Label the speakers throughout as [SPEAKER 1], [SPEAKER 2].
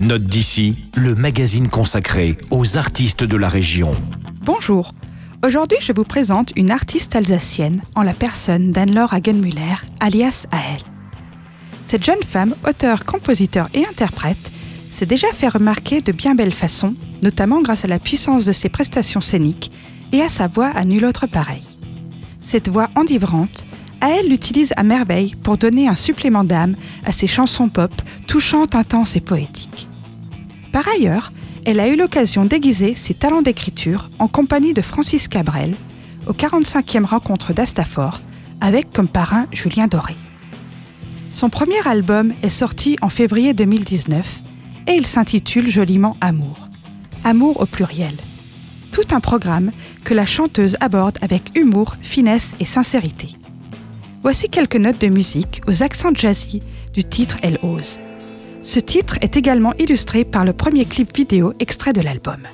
[SPEAKER 1] Note d'ici, le magazine consacré aux artistes de la région.
[SPEAKER 2] Bonjour. Aujourd'hui, je vous présente une artiste alsacienne en la personne d'Anne-Laure Hagenmüller, alias Ael. Cette jeune femme, auteur, compositeur et interprète, s'est déjà fait remarquer de bien belles façons, notamment grâce à la puissance de ses prestations scéniques et à sa voix à nul autre pareil. Cette voix enivrante, Ael l'utilise à merveille pour donner un supplément d'âme à ses chansons pop touchantes, intenses et poétiques. Par ailleurs, elle a eu l'occasion d'aiguiser ses talents d'écriture en compagnie de Francis Cabrel aux 45e rencontres d'Astafor avec comme parrain Julien Doré. Son premier album est sorti en février 2019 et il s'intitule joliment Amour. Amour au pluriel. Tout un programme que la chanteuse aborde avec humour, finesse et sincérité. Voici quelques notes de musique aux accents jazzy du titre Elle ose. Ce titre est également illustré par le premier clip vidéo extrait de l'album.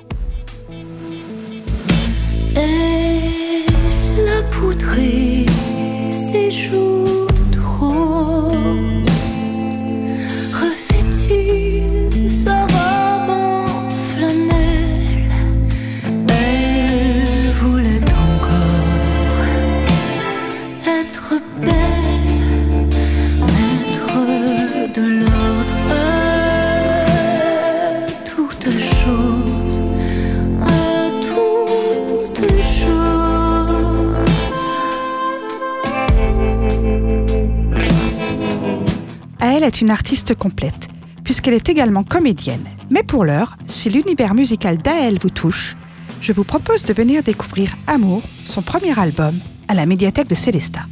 [SPEAKER 2] Ael est une artiste complète, puisqu'elle est également comédienne. Mais pour l'heure, si l'univers musical d'Ael vous touche, je vous propose de venir découvrir Amour, son premier album, à la médiathèque de Célestat.